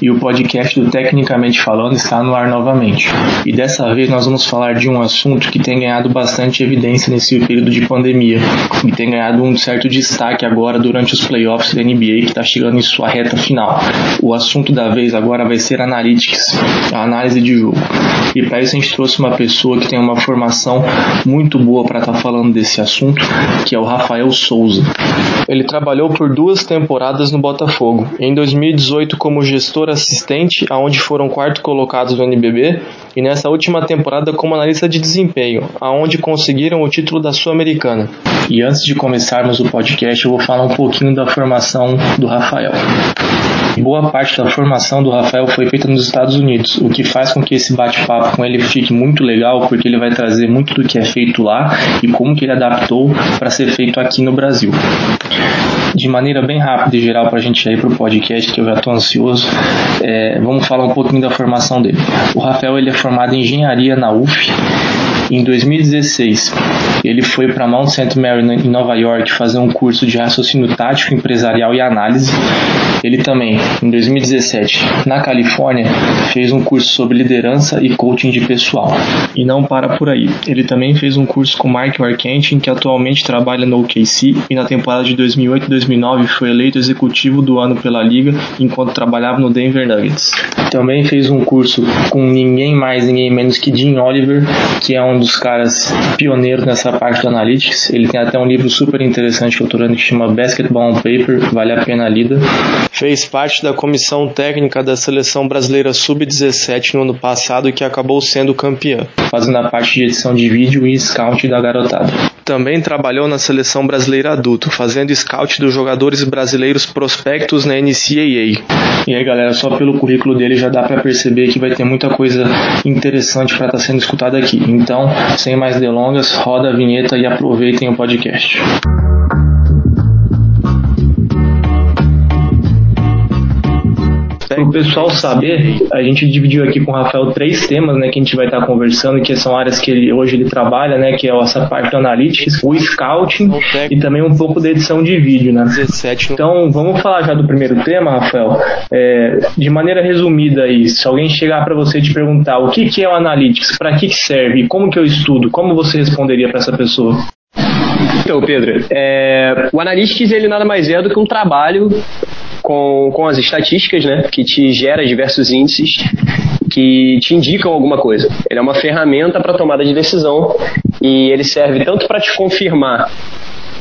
e o podcast do Tecnicamente Falando está no ar novamente. E dessa vez nós vamos falar de um assunto que tem ganhado bastante evidência nesse período de pandemia e tem ganhado um certo destaque agora durante os playoffs da NBA que está chegando em sua reta final. O assunto da vez agora vai ser Analytics, a análise de jogo. E para isso a gente trouxe uma pessoa que tem uma formação muito boa para estar tá falando desse assunto, que é o Rafael Souza. Ele trabalhou por duas temporadas no Botafogo. Em 2018 como gestor assistente, aonde foram quarto colocados no NBB, e nessa última temporada como analista de desempenho, aonde conseguiram o título da Sul-Americana. E antes de começarmos o podcast, eu vou falar um pouquinho da formação do Rafael. Boa parte da formação do Rafael foi feita nos Estados Unidos, o que faz com que esse bate-papo com ele fique muito legal, porque ele vai trazer muito do que é feito lá e como que ele adaptou para ser feito aqui no Brasil. De maneira bem rápida e geral para a gente ir para o podcast, que eu já estou ansioso, é, vamos falar um pouquinho da formação dele. O Rafael ele é formado em engenharia na UF em 2016, ele foi para Mount St. Mary, em Nova York, fazer um curso de raciocínio tático, empresarial e análise. Ele também, em 2017, na Califórnia, fez um curso sobre liderança e coaching de pessoal. E não para por aí. Ele também fez um curso com Mark Marcantin, que atualmente trabalha no OKC e na temporada de 2008 e 2009 foi eleito executivo do ano pela liga enquanto trabalhava no Denver Nuggets. Também fez um curso com ninguém mais, ninguém menos que Jim Oliver, que é um dos caras pioneiros nessa parte do Analytics. Ele tem até um livro super interessante que eu estou lendo que chama Basketball on Paper, vale a pena a lida. Fez parte da comissão técnica da seleção brasileira sub-17 no ano passado e que acabou sendo campeã, fazendo a parte de edição de vídeo e scout da garotada. Também trabalhou na seleção brasileira adulto, fazendo scout dos jogadores brasileiros prospectos na NCAA. E aí, galera, só pelo currículo dele já dá para perceber que vai ter muita coisa interessante para estar tá sendo escutada aqui. Então, sem mais delongas, roda a vinheta e aproveitem o podcast. Para o pessoal saber, a gente dividiu aqui com o Rafael três temas, né, que a gente vai estar conversando, que são áreas que ele, hoje ele trabalha, né, que é essa parte do analytics, o scouting e também um pouco da edição de vídeo, né. Então, vamos falar já do primeiro tema, Rafael. É, de maneira resumida aí, se alguém chegar para você e te perguntar o que, que é o analytics, para que, que serve, como que eu estudo, como você responderia para essa pessoa? Então, Pedro, é, o Analytics ele nada mais é do que um trabalho com, com as estatísticas, né, que te gera diversos índices que te indicam alguma coisa. Ele é uma ferramenta para tomada de decisão e ele serve tanto para te confirmar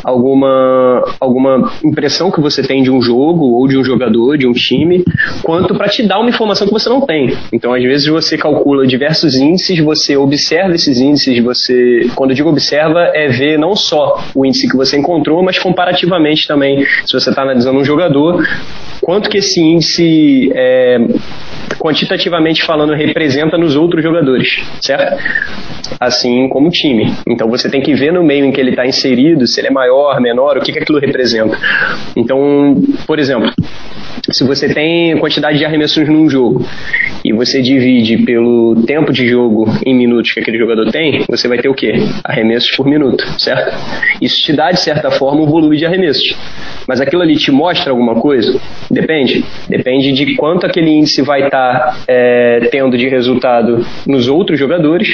alguma, alguma impressão que você tem de um jogo ou de um jogador, de um time, quanto para te dar uma informação que você não tem. Então, às vezes, você calcula diversos índices, você observa esses índices, você, quando eu digo observa, é ver não só o índice que você encontrou, mas comparativamente também, se você está analisando um jogador, quanto que esse índice é, quantitativamente falando, representa nos outros jogadores, certo? Assim como o time. Então você tem que ver no meio em que ele está inserido, se ele é maior, menor, o que, que aquilo representa. Então, por exemplo, se você tem quantidade de arremessos num jogo e você divide pelo tempo de jogo em minutos que aquele jogador tem, você vai ter o quê? Arremessos por minuto, certo? Isso te dá, de certa forma, um volume de arremessos. Mas aquilo ali te mostra alguma coisa? Depende. Depende de quanto aquele índice vai estar tá, é, tendo de resultado nos outros jogadores,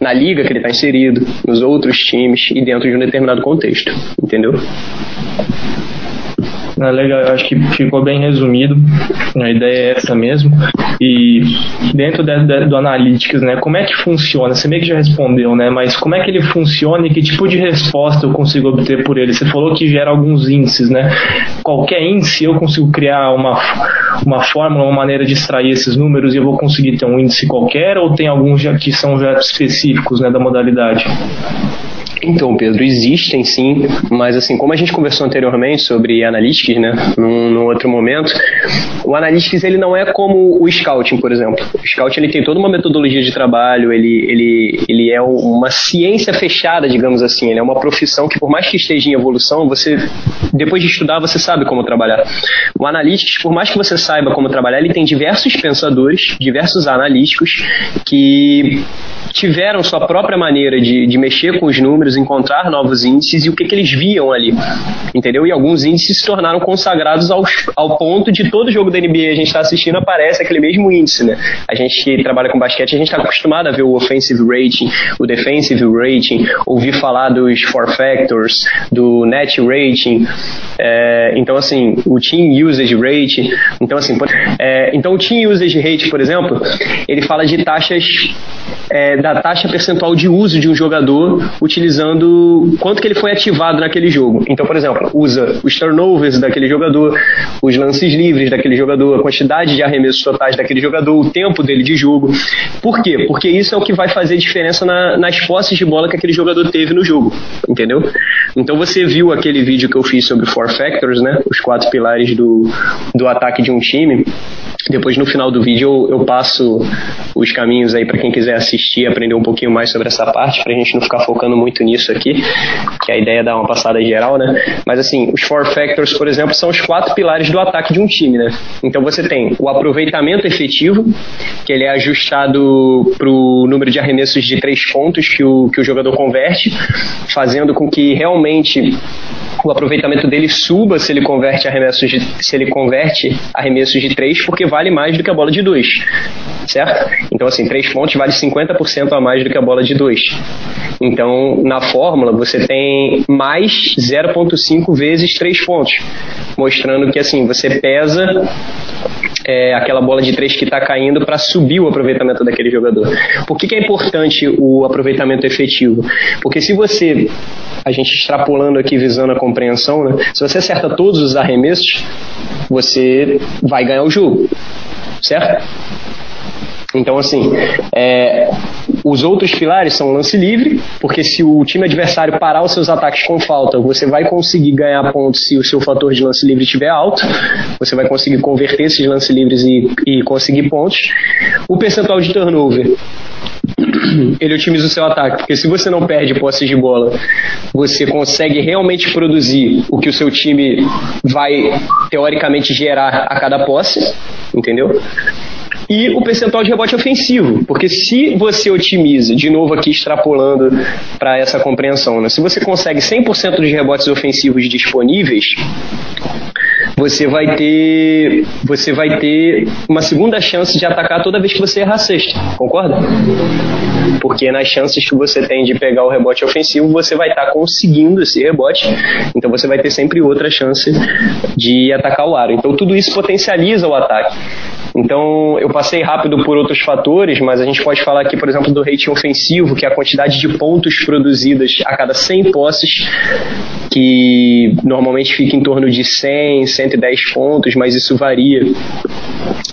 na liga que ele está inserido, nos outros times e dentro de um determinado contexto. Entendeu? É legal, eu acho que ficou bem resumido. A ideia é essa mesmo. E dentro de, de, do Analytics, né, como é que funciona? Você meio que já respondeu, né? Mas como é que ele funciona e que tipo de resposta eu consigo obter por ele? Você falou que gera alguns índices, né? Qualquer índice eu consigo criar uma, uma fórmula, uma maneira de extrair esses números e eu vou conseguir ter um índice qualquer ou tem alguns já que são já específicos né, da modalidade? Então, Pedro, existem sim, mas assim, como a gente conversou anteriormente sobre analytics, né, num, num, outro momento, o analytics ele não é como o scouting, por exemplo. O scouting ele tem toda uma metodologia de trabalho, ele, ele, ele é uma ciência fechada, digamos assim, ele é uma profissão que por mais que esteja em evolução, você depois de estudar você sabe como trabalhar. O analytics, por mais que você saiba como trabalhar, ele tem diversos pensadores, diversos analíticos que tiveram sua própria maneira de, de mexer com os números encontrar novos índices e o que, que eles viam ali, entendeu? E alguns índices se tornaram consagrados ao, ao ponto de todo jogo da NBA a gente está assistindo aparece aquele mesmo índice, né? A gente que trabalha com basquete, a gente está acostumado a ver o offensive rating, o defensive rating, ouvir falar dos four factors, do net rating, é, então assim, o team usage rate, então assim, é, então o team usage rate, por exemplo, ele fala de taxas é, da taxa percentual de uso de um jogador utilizando quanto que ele foi ativado naquele jogo. Então, por exemplo, usa os turnovers daquele jogador, os lances livres daquele jogador, a quantidade de arremessos totais daquele jogador, o tempo dele de jogo. Por quê? Porque isso é o que vai fazer diferença na, nas posses de bola que aquele jogador teve no jogo, entendeu? Então você viu aquele vídeo que eu fiz sobre Four Factors, né? Os quatro pilares do, do ataque de um time. Depois no final do vídeo eu, eu passo os caminhos aí para quem quiser assistir, aprender um pouquinho mais sobre essa parte, para a gente não ficar focando muito nisso aqui, que a ideia é dar uma passada geral, né? Mas assim, os four factors, por exemplo, são os quatro pilares do ataque de um time, né? Então você tem o aproveitamento efetivo, que ele é ajustado para o número de arremessos de três pontos que o, que o jogador converte, fazendo com que realmente o aproveitamento dele suba se ele converte arremessos de, se ele converte arremessos de 3, porque vale mais do que a bola de 2. Certo? Então, assim, 3 pontos vale 50% a mais do que a bola de 2. Então, na fórmula, você tem mais 0,5 vezes 3 pontos, mostrando que, assim, você pesa é, aquela bola de 3 que está caindo para subir o aproveitamento daquele jogador. Por que, que é importante o aproveitamento efetivo? Porque se você a gente extrapolando aqui, visando a compreensão, né? Se você acerta todos os arremessos, você vai ganhar o jogo, certo? Então, assim, é, os outros pilares são lance livre, porque se o time adversário parar os seus ataques com falta, você vai conseguir ganhar pontos se o seu fator de lance livre estiver alto, você vai conseguir converter esses lances livres e, e conseguir pontos. O percentual de turnover ele otimiza o seu ataque, porque se você não perde posses de bola, você consegue realmente produzir o que o seu time vai teoricamente gerar a cada posse, entendeu? E o percentual de rebote ofensivo, porque se você otimiza, de novo aqui extrapolando para essa compreensão, né? se você consegue 100% de rebotes ofensivos disponíveis, você vai ter você vai ter uma segunda chance de atacar toda vez que você errar a sexta, concorda? Porque nas chances que você tem de pegar o rebote ofensivo, você vai estar tá conseguindo esse rebote, então você vai ter sempre outra chance de atacar o aro. Então tudo isso potencializa o ataque. Então, eu passei rápido por outros fatores, mas a gente pode falar aqui, por exemplo, do rating ofensivo, que é a quantidade de pontos produzidas a cada 100 posses, que normalmente fica em torno de 100, 110 pontos, mas isso varia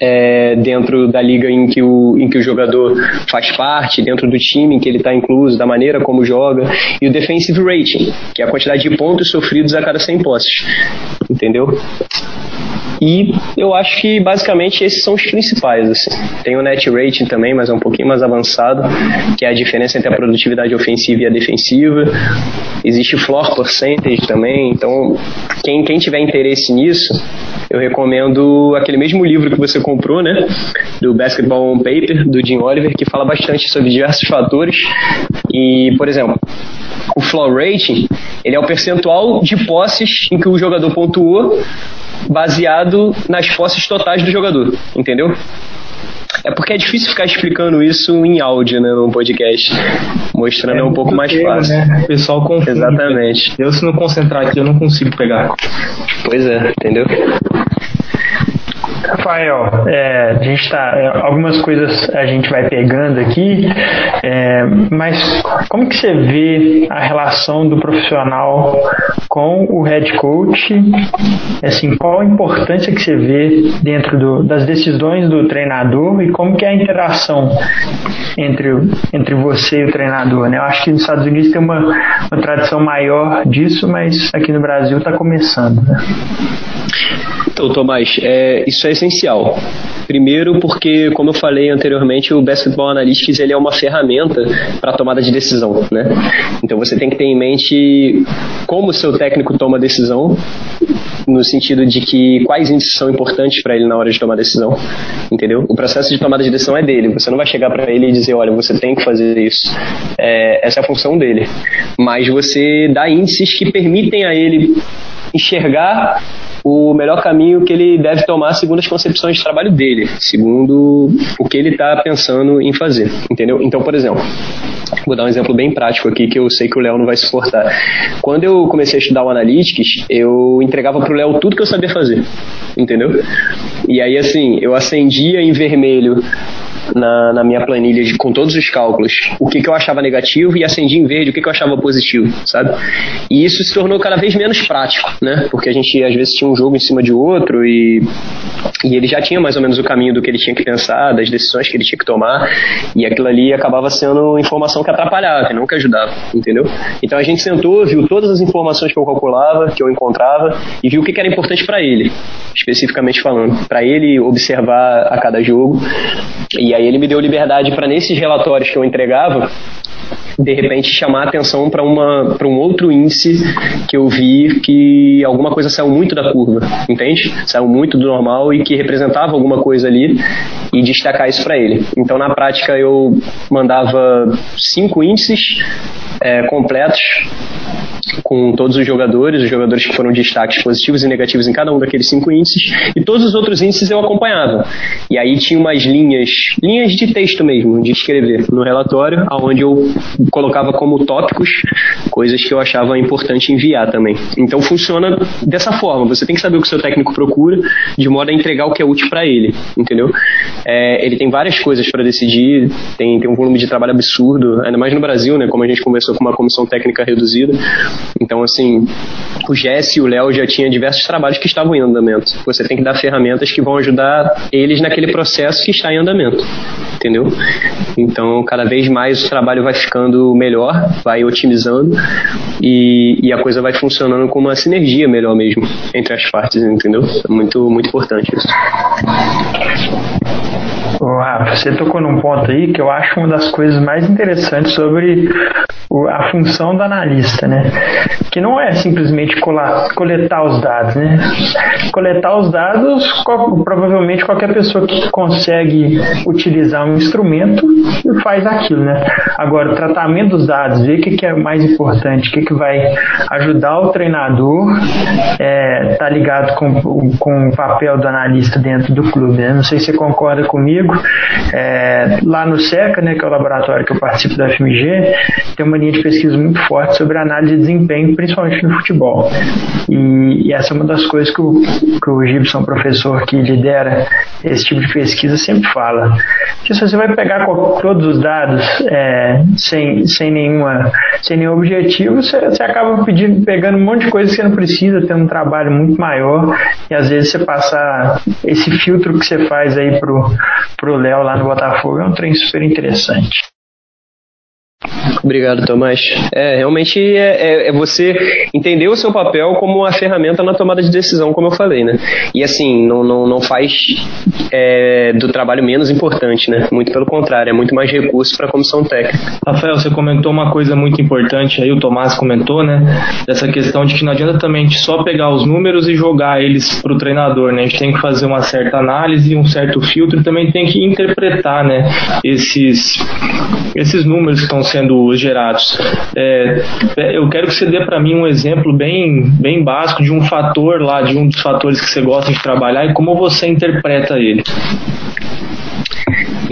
é, dentro da liga em que, o, em que o jogador faz parte, dentro do time em que ele está incluso, da maneira como joga, e o defensive rating, que é a quantidade de pontos sofridos a cada 100 posses. Entendeu? E eu acho que basicamente esses são os principais. Assim. Tem o net rating também, mas é um pouquinho mais avançado, que é a diferença entre a produtividade ofensiva e a defensiva. Existe floor percentage também, então quem, quem tiver interesse nisso, eu recomendo aquele mesmo livro que você comprou, né? Do Basketball on Paper, do Jim Oliver, que fala bastante sobre diversos fatores. E, por exemplo, o floor rating, ele é o percentual de posses em que o jogador pontuou baseado nas posses totais do jogador, entendeu? É porque é difícil ficar explicando isso em áudio, né, num podcast. Mostrando é, um pouco mais termo, fácil. Né? O pessoal confunde. Exatamente. Eu, se não concentrar aqui, eu não consigo pegar. Pois é, entendeu? Rafael, é, a gente tá, é, algumas coisas a gente vai pegando aqui, é, mas como que você vê a relação do profissional com o head coach? Assim, qual a importância que você vê dentro do, das decisões do treinador e como que é a interação entre, entre você e o treinador? Né? Eu acho que nos Estados Unidos tem uma, uma tradição maior disso, mas aqui no Brasil está começando. Né? Então, Tomás, é, isso é essencial. Primeiro, porque, como eu falei anteriormente, o Basketball Analytics ele é uma ferramenta para tomada de decisão, né? Então, você tem que ter em mente como o seu técnico toma decisão, no sentido de que quais índices são importantes para ele na hora de tomar decisão, entendeu? O processo de tomada de decisão é dele. Você não vai chegar para ele e dizer, olha, você tem que fazer isso. É, essa é a função dele. Mas você dá índices que permitem a ele enxergar o melhor caminho que ele deve tomar segundo as concepções de trabalho dele, segundo o que ele está pensando em fazer, entendeu? Então, por exemplo, vou dar um exemplo bem prático aqui que eu sei que o Léo não vai suportar. Quando eu comecei a estudar o Analytics, eu entregava para o Léo tudo que eu sabia fazer, entendeu? E aí, assim, eu acendia em vermelho na, na minha planilha de, com todos os cálculos o que, que eu achava negativo e acendi em verde o que, que eu achava positivo, sabe? E isso se tornou cada vez menos prático, né? Porque a gente às vezes tinha um jogo em cima de outro e, e ele já tinha mais ou menos o caminho do que ele tinha que pensar, das decisões que ele tinha que tomar e aquilo ali acabava sendo informação que atrapalhava e não que ajudava, entendeu? Então a gente sentou, viu todas as informações que eu calculava, que eu encontrava e viu o que, que era importante para ele, especificamente falando, para ele observar a cada jogo e e aí ele me deu liberdade para nesses relatórios que eu entregava, de repente chamar a atenção para um outro índice que eu vi que alguma coisa saiu muito da curva, entende? Saiu muito do normal e que representava alguma coisa ali e destacar isso para ele. Então, na prática, eu mandava cinco índices é, completos com todos os jogadores, os jogadores que foram destaques positivos e negativos em cada um daqueles cinco índices, e todos os outros índices eu acompanhava. E aí tinha umas linhas, linhas de texto mesmo, de escrever no relatório, aonde eu colocava como tópicos coisas que eu achava importante enviar também. Então funciona dessa forma, você tem que saber o que o seu técnico procura, de modo a entregar o que é útil para ele, entendeu? É, ele tem várias coisas para decidir, tem, tem um volume de trabalho absurdo, ainda mais no Brasil, né, como a gente conversou com uma comissão técnica reduzida, então, assim, o Jesse e o Léo já tinham diversos trabalhos que estavam em andamento. Você tem que dar ferramentas que vão ajudar eles naquele processo que está em andamento, entendeu? Então, cada vez mais o trabalho vai ficando melhor, vai otimizando e, e a coisa vai funcionando com uma sinergia melhor mesmo entre as partes, entendeu? É muito, muito importante isso. Rafa, você tocou num ponto aí que eu acho uma das coisas mais interessantes sobre a função do analista, né? Que não é simplesmente coletar os dados, né? Coletar os dados, provavelmente qualquer pessoa que consegue utilizar um instrumento faz aquilo, né? Agora, o tratamento dos dados, ver o que, é mais importante, o que, que vai ajudar o treinador, é, tá ligado com, com o papel do analista dentro do clube, né? Não sei se você concorda comigo. É, lá no SECA, né, que é o laboratório que eu participo da FMG, tem uma linha de pesquisa muito forte sobre análise de desempenho, principalmente no futebol. E, e essa é uma das coisas que o, que o Gibson, professor que lidera esse tipo de pesquisa, sempre fala. Que se você vai pegar todos os dados é, sem, sem, nenhuma, sem nenhum objetivo, você, você acaba pedindo, pegando um monte de coisa que você não precisa, tendo um trabalho muito maior, e às vezes você passar esse filtro que você faz aí pro, pro Léo lá no Botafogo é um trem super interessante. Obrigado, Tomás. É, realmente é, é, é, você entender o seu papel como uma ferramenta na tomada de decisão, como eu falei, né? E assim, não, não, não faz é, do trabalho menos importante, né? Muito pelo contrário, é muito mais recurso para a comissão técnica. Rafael, você comentou uma coisa muito importante aí, o Tomás comentou, né? Dessa questão de que não adianta também só pegar os números e jogar eles para o treinador, né? A gente tem que fazer uma certa análise, um certo filtro e também tem que interpretar, né? Esses, esses números que estão sendo gerados. É, é, eu quero que você dê para mim um exemplo bem, bem básico de um fator lá, de um dos fatores que você gosta de trabalhar e como você interpreta ele.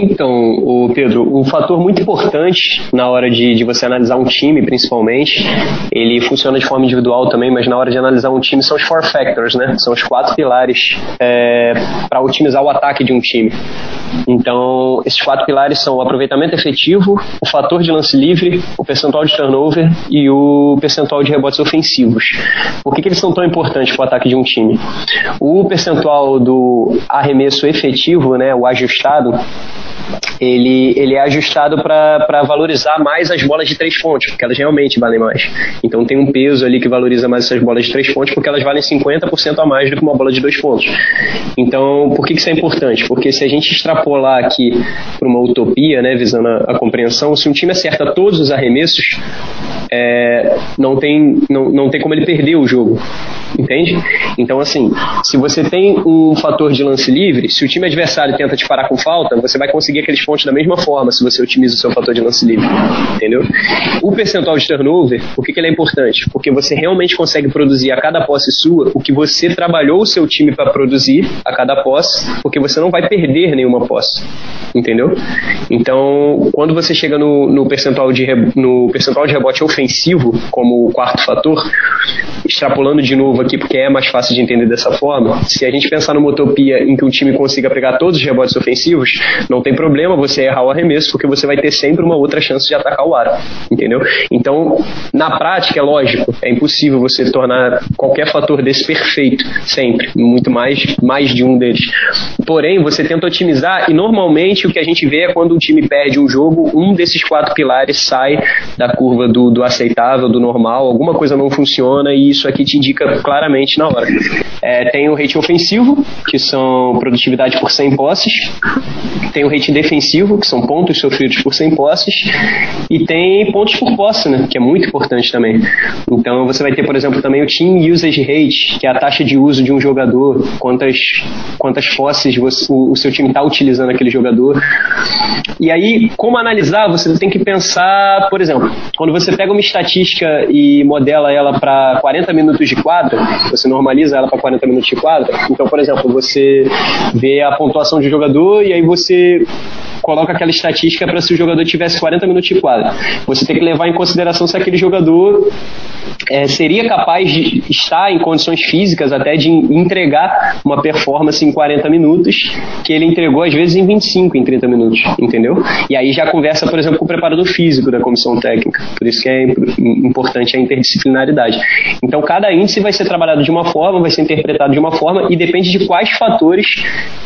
Então, o Pedro, o fator muito importante na hora de, de, você analisar um time, principalmente, ele funciona de forma individual também, mas na hora de analisar um time são os four factors, né? São os quatro pilares é, para otimizar o ataque de um time. Então, esses quatro pilares são o aproveitamento efetivo, o fator de lance livre, o percentual de turnover e o percentual de rebotes ofensivos. Por que, que eles são tão importantes para o ataque de um time? O percentual do arremesso efetivo, né, o ajustado, ele, ele é ajustado para valorizar mais as bolas de três pontos, porque elas realmente valem mais. Então tem um peso ali que valoriza mais essas bolas de três pontos, porque elas valem 50% a mais do que uma bola de dois pontos. Então, por que, que isso é importante? Porque se a gente extrapolar aqui para uma utopia, né, visando a, a, compreensão, se um time acerta todos os arremessos, é, não, tem, não, não tem como ele perder o jogo entende? Então, assim, se você tem um fator de lance livre, se o time adversário tenta te parar com falta, você vai conseguir aqueles pontos da mesma forma se você otimiza o seu fator de lance livre, entendeu? O percentual de turnover, por que, que ele é importante? Porque você realmente consegue produzir a cada posse sua o que você trabalhou o seu time para produzir a cada posse, porque você não vai perder nenhuma posse, entendeu? Então, quando você chega no, no percentual, de, no percentual de rebote ofensivo, como o quarto fator, extrapolando de novo aqui porque é mais fácil de entender dessa forma, se a gente pensar numa utopia em que um time consiga pegar todos os rebotes ofensivos, não tem problema você errar o arremesso, porque você vai ter sempre uma outra chance de atacar o aro, entendeu? Então, na prática, é lógico, é impossível você tornar qualquer fator desse perfeito, sempre, muito mais, mais de um deles. Porém, você tenta otimizar e normalmente o que a gente vê é quando um time perde um jogo, um desses quatro pilares sai da curva do, do aceitável, do normal, alguma coisa não funciona e isso aqui te indica claramente na hora. É, tem o rating ofensivo, que são produtividade por 100 posses, tem o rating defensivo, que são pontos sofridos por 100 posses, e tem pontos por posse, né, que é muito importante também. Então você vai ter, por exemplo, também o Team Usage Rate, que é a taxa de uso de um jogador, quantas, quantas posses você, o, o seu time está utilizando aquele jogador. E aí, como analisar, você tem que pensar, por exemplo, quando você pega uma estatística e modela ela para 40 minutos de quadra, você normaliza ela para 40 minutos de quadra. Então, por exemplo, você vê a pontuação de jogador e aí você coloca aquela estatística para se o jogador tivesse 40 minutos de quadra. Você tem que levar em consideração se aquele jogador é, seria capaz de estar em condições físicas até de entregar uma performance em 40 minutos que ele entregou às vezes em 25, em 30 minutos, entendeu? E aí já conversa, por exemplo, com o preparador físico da comissão técnica. Por isso que é importante a interdisciplinaridade. Então cada índice vai ser trabalhado de uma forma, vai ser interpretado de uma forma e depende de quais fatores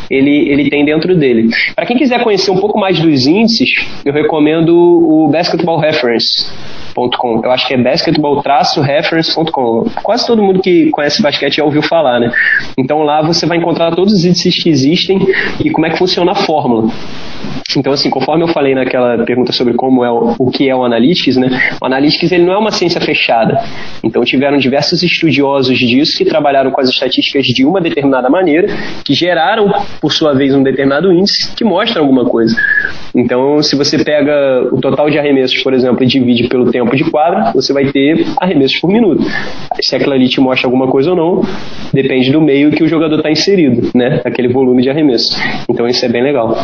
ele, ele tem dentro dele. Para quem quiser conhecer um pouco mais dos índices, eu recomendo o Basketball Reference. Eu acho que é basketball-reference.com. Quase todo mundo que conhece basquete já ouviu falar, né? Então lá você vai encontrar todos os índices que existem e como é que funciona a fórmula. Então, assim, conforme eu falei naquela pergunta sobre como é o, o que é o Analytics, né? O Analytics ele não é uma ciência fechada. Então, tiveram diversos estudiosos disso que trabalharam com as estatísticas de uma determinada maneira, que geraram, por sua vez, um determinado índice que mostra alguma coisa. Então, se você pega o total de arremessos, por exemplo, e divide pelo tempo de quadra, você vai ter arremessos por minuto. Se aquilo ali te mostra alguma coisa ou não, depende do meio que o jogador está inserido, né? Aquele volume de arremesso. Então, isso é bem legal.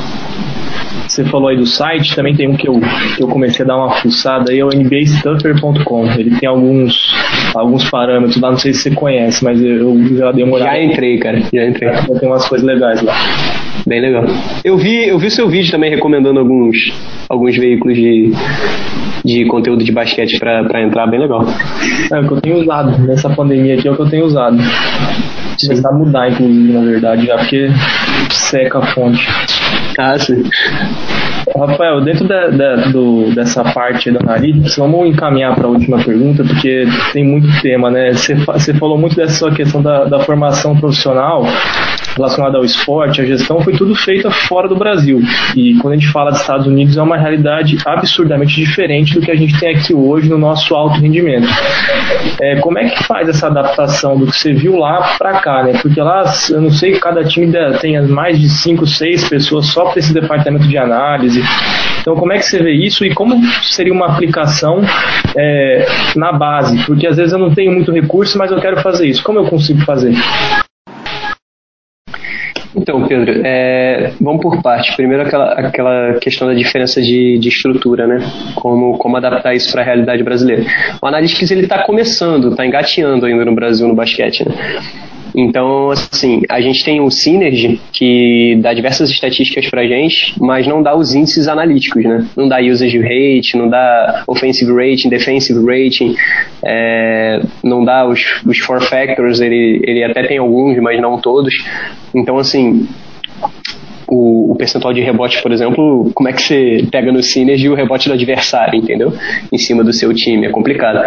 Você falou aí do site, também tem um que eu, que eu comecei a dar uma fuçada aí, é o nbastuffer.com. Ele tem alguns, alguns parâmetros lá, não sei se você conhece, mas eu já dei uma olhada. Já entrei, cara, já entrei. Tem umas coisas legais lá. Bem legal. Eu vi, eu vi seu vídeo também recomendando alguns, alguns veículos de, de conteúdo de basquete para entrar, bem legal. É o que eu tenho usado, nessa pandemia aqui é o que eu tenho usado. Começar a mudar, inclusive, na verdade, já porque seca a fonte. Ah, sim. Rafael, dentro da, da, do, dessa parte da Analytics, vamos encaminhar para a última pergunta, porque tem muito tema, né? Você, você falou muito dessa questão da, da formação profissional relacionada ao esporte, a gestão, foi tudo feita fora do Brasil. E quando a gente fala dos Estados Unidos, é uma realidade absurdamente diferente do que a gente tem aqui hoje no nosso alto rendimento. É, como é que faz essa adaptação do que você viu lá para cá, né? Porque lá, eu não sei, cada time tem mais de 5, 6 pessoas só para esse departamento de análise. Então, como é que você vê isso e como seria uma aplicação é, na base? Porque às vezes eu não tenho muito recurso, mas eu quero fazer isso. Como eu consigo fazer? Então, Pedro, é, vamos por parte. Primeiro, aquela, aquela questão da diferença de, de estrutura, né? Como, como adaptar isso para a realidade brasileira. O Analytics ele está começando, está engateando ainda no Brasil no basquete, né? Então, assim, a gente tem o Synergy, que dá diversas estatísticas pra gente, mas não dá os índices analíticos, né? Não dá usage rate, não dá offensive rating, defensive rating, é, não dá os, os four factors, ele, ele até tem alguns, mas não todos. Então, assim, o, o, percentual de rebote, por exemplo, como é que você pega no Synergy o rebote do adversário, entendeu? Em cima do seu time, é complicado.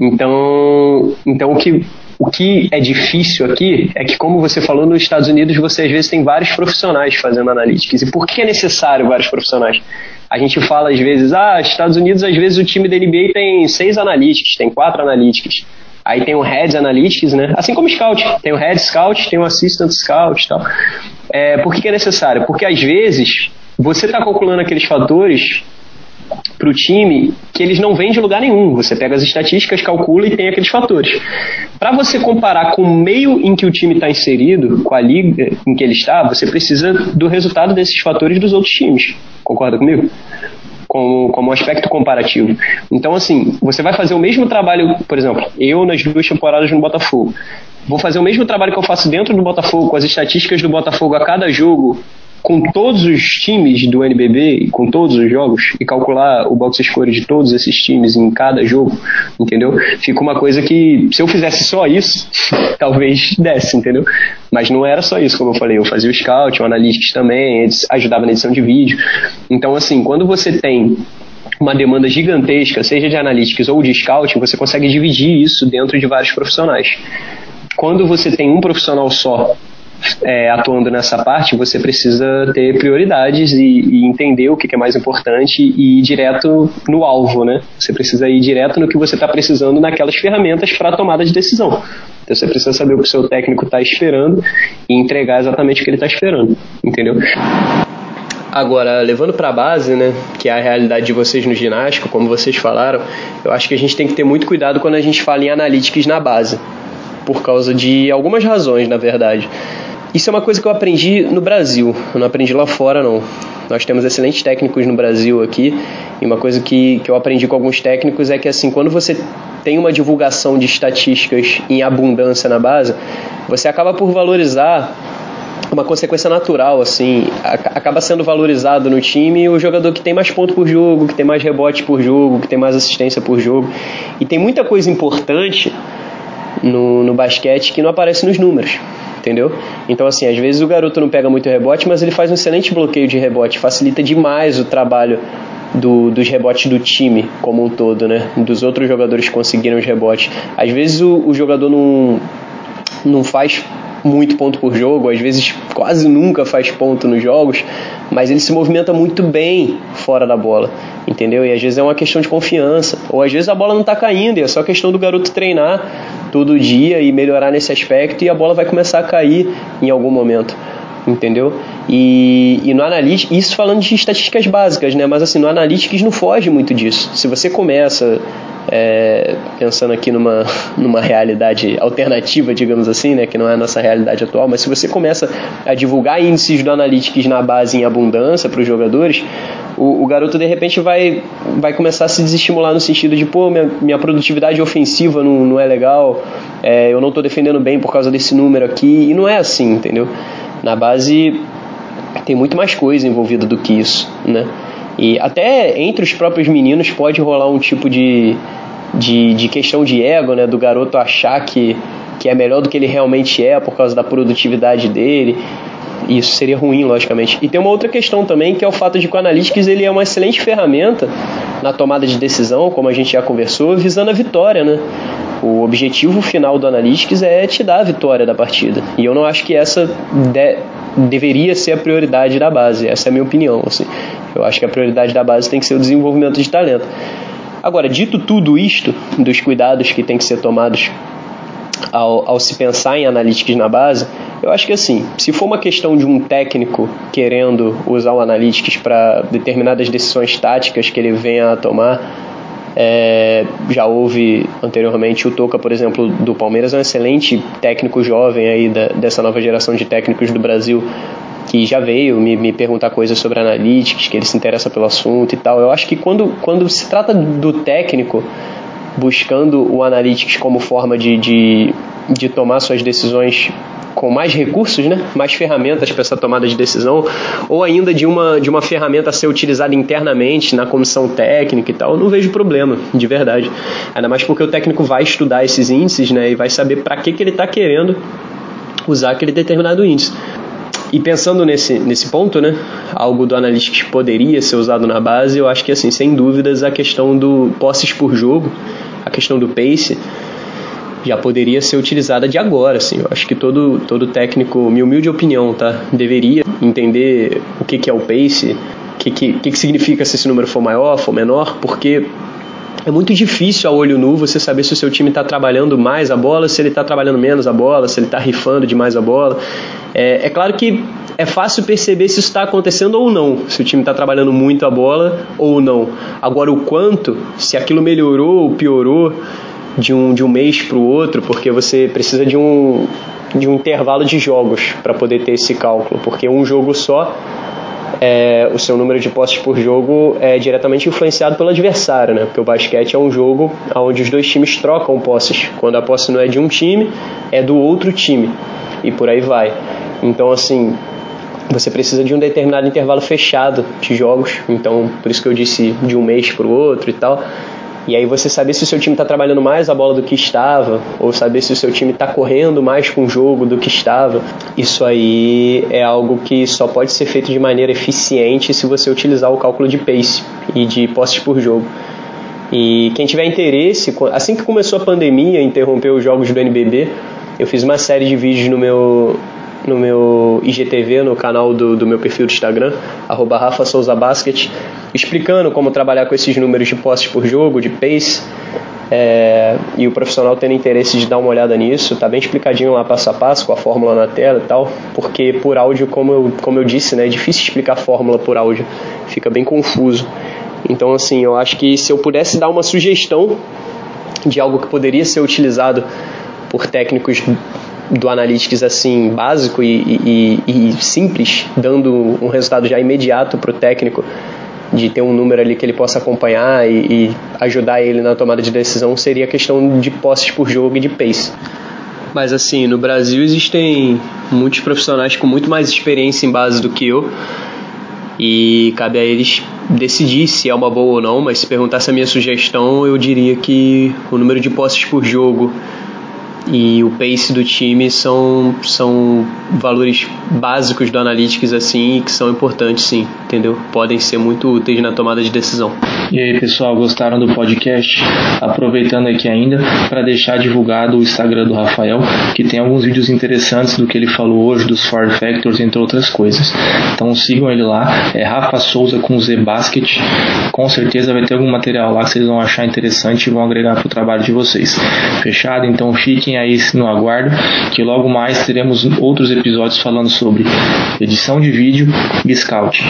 Então, então o que o que é difícil aqui é que, como você falou, nos Estados Unidos você às vezes tem vários profissionais fazendo analytics. E por que é necessário vários profissionais? A gente fala às vezes, ah, Estados Unidos às vezes o time da NBA tem seis analytics, tem quatro analytics. Aí tem o Head Analytics, né? Assim como o Scout. Tem o Head Scout, tem o Assistant Scout e tal. É, por que, que é necessário? Porque às vezes você está calculando aqueles fatores para o time que eles não vêm de lugar nenhum. Você pega as estatísticas, calcula e tem aqueles fatores. Para você comparar com o meio em que o time está inserido, com a liga em que ele está, você precisa do resultado desses fatores dos outros times. Concorda comigo? Como, como um aspecto comparativo. Então, assim, você vai fazer o mesmo trabalho, por exemplo, eu nas duas temporadas no Botafogo. Vou fazer o mesmo trabalho que eu faço dentro do Botafogo, com as estatísticas do Botafogo a cada jogo, com todos os times do NBB com todos os jogos e calcular o box score de todos esses times em cada jogo, entendeu? Fica uma coisa que se eu fizesse só isso, talvez desse, entendeu? Mas não era só isso, como eu falei, eu fazia o scout, o analytics também, ajudava na edição de vídeo. Então assim, quando você tem uma demanda gigantesca, seja de analytics ou de scout, você consegue dividir isso dentro de vários profissionais. Quando você tem um profissional só é, atuando nessa parte, você precisa ter prioridades e, e, entender o que é mais importante e ir direto no alvo, né? Você precisa ir direto no que você está precisando naquelas ferramentas para tomada de decisão. Então você precisa saber o que o seu técnico está esperando e entregar exatamente o que ele está esperando, entendeu? Agora, levando para a base, né, que é a realidade de vocês no ginástico, como vocês falaram, eu acho que a gente tem que ter muito cuidado quando a gente fala em analytics na base, por causa de algumas razões, na verdade. Isso é uma coisa que eu aprendi no Brasil, eu não aprendi lá fora não. Nós temos excelentes técnicos no Brasil aqui, e uma coisa que, que eu aprendi com alguns técnicos é que assim, quando você tem uma divulgação de estatísticas em abundância na base, você acaba por valorizar uma consequência natural, assim, acaba sendo valorizado no time o jogador que tem mais ponto por jogo, que tem mais rebote por jogo, que tem mais assistência por jogo. E tem muita coisa importante no, no basquete que não aparece nos números entendeu? Então, assim, às vezes o garoto não pega muito rebote, mas ele faz um excelente bloqueio de rebote, facilita demais o trabalho do, dos rebotes do time como um todo, né? Dos outros jogadores que conseguiram os rebotes. Às vezes o, o jogador não, não faz muito ponto por jogo, às vezes quase nunca faz ponto nos jogos, mas ele se movimenta muito bem fora da bola, entendeu? E às vezes é uma questão de confiança, ou às vezes a bola não está caindo, e é só questão do garoto treinar todo dia e melhorar nesse aspecto e a bola vai começar a cair em algum momento entendeu? E, e no Analytics, isso falando de estatísticas básicas, né? Mas assim, no Analytics não foge muito disso. Se você começa é, pensando aqui numa, numa realidade alternativa, digamos assim, né? Que não é a nossa realidade atual, mas se você começa a divulgar índices do Analytics na base em abundância para os jogadores, o, o, garoto de repente vai, vai começar a se desestimular no sentido de, pô, minha, minha produtividade ofensiva não, não é legal, é, eu não estou defendendo bem por causa desse número aqui, e não é assim, entendeu? Na base tem muito mais coisa envolvida do que isso, né? E até entre os próprios meninos pode rolar um tipo de, de, de questão de ego, né? Do garoto achar que, que é melhor do que ele realmente é por causa da produtividade dele. Isso seria ruim, logicamente. E tem uma outra questão também, que é o fato de que o Analytics ele é uma excelente ferramenta na tomada de decisão, como a gente já conversou, visando a vitória, né? O objetivo final do Analytics é te dar a vitória da partida. E eu não acho que essa deveria ser a prioridade da base. Essa é a minha opinião. Assim. Eu acho que a prioridade da base tem que ser o desenvolvimento de talento. Agora, dito tudo isto, dos cuidados que tem que ser tomados ao, ao se pensar em analytics na base, eu acho que assim, se for uma questão de um técnico querendo usar o analytics para determinadas decisões táticas que ele venha a tomar, é, já houve anteriormente o Toca, por exemplo, do Palmeiras, é um excelente técnico jovem aí da, dessa nova geração de técnicos do Brasil que já veio me, me perguntar coisas sobre analytics, que ele se interessa pelo assunto e tal. Eu acho que quando, quando se trata do técnico buscando o analytics como forma de, de, de tomar suas decisões com mais recursos, né? mais ferramentas para essa tomada de decisão, ou ainda de uma, de uma ferramenta a ser utilizada internamente na comissão técnica e tal, não vejo problema, de verdade. Ainda mais porque o técnico vai estudar esses índices né? e vai saber para que, que ele está querendo usar aquele determinado índice. E pensando nesse, nesse ponto, né, algo do Analytics poderia ser usado na base, eu acho que, assim, sem dúvidas, a questão do posses por jogo, a questão do pace, já poderia ser utilizada de agora, assim. Eu acho que todo, todo técnico, minha humilde opinião, tá, deveria entender o que, que é o pace, o que, que, que, que significa se esse número for maior, for menor, porque é muito difícil a olho nu você saber se o seu time está trabalhando mais a bola, se ele está trabalhando menos a bola, se ele está rifando demais a bola. É, é, claro que é fácil perceber se isso está acontecendo ou não, se o time está trabalhando muito a bola ou não. Agora, o quanto, se aquilo melhorou ou piorou de um, de um mês para o outro, porque você precisa de um, de um intervalo de jogos para poder ter esse cálculo, porque um jogo só é, o seu número de posses por jogo é diretamente influenciado pelo adversário, né? Porque o basquete é um jogo onde os dois times trocam posses. Quando a posse não é de um time, é do outro time. E por aí vai. Então, assim, você precisa de um determinado intervalo fechado de jogos. Então, por isso que eu disse de um mês para o outro e tal. E aí você saber se o seu time está trabalhando mais a bola do que estava, ou saber se o seu time está correndo mais com o jogo do que estava. Isso aí é algo que só pode ser feito de maneira eficiente se você utilizar o cálculo de pace e de postes por jogo. E quem tiver interesse, assim que começou a pandemia, interrompeu os jogos do NBB, eu fiz uma série de vídeos no meu no meu IGTV, no canal do, do meu perfil do Instagram, arroba Rafa Souza Basket, explicando como trabalhar com esses números de postes por jogo, de pace, é, e o profissional tendo interesse de dar uma olhada nisso, tá bem explicadinho lá passo a passo, com a fórmula na tela e tal, porque por áudio, como eu, como eu disse, né, é difícil explicar a fórmula por áudio, fica bem confuso. Então, assim, eu acho que se eu pudesse dar uma sugestão de algo que poderia ser utilizado por técnicos do Analytics assim básico e, e, e simples, dando um resultado já imediato para o técnico de ter um número ali que ele possa acompanhar e, e, ajudar ele na tomada de decisão seria a questão de posses por jogo e de pace. Mas assim, no Brasil existem muitos profissionais com muito mais experiência em base do que eu e cabe a eles decidir se é uma boa ou não, mas se perguntasse a minha sugestão, eu diria que o número de posses por jogo e o pace do time são, são valores básicos do Analytics assim que são importantes sim, entendeu? Podem ser muito úteis na tomada de decisão. E aí pessoal, gostaram do podcast? Aproveitando aqui ainda para deixar divulgado o Instagram do Rafael, que tem alguns vídeos interessantes do que ele falou hoje, dos Ford Factors, entre outras coisas. Então sigam ele lá, é Rafa Souza com Z Basket. Com certeza vai ter algum material lá que vocês vão achar interessante e vão agregar para o trabalho de vocês. Fechado? Então aí no aguardo, que logo mais teremos outros episódios falando sobre edição de vídeo e scout.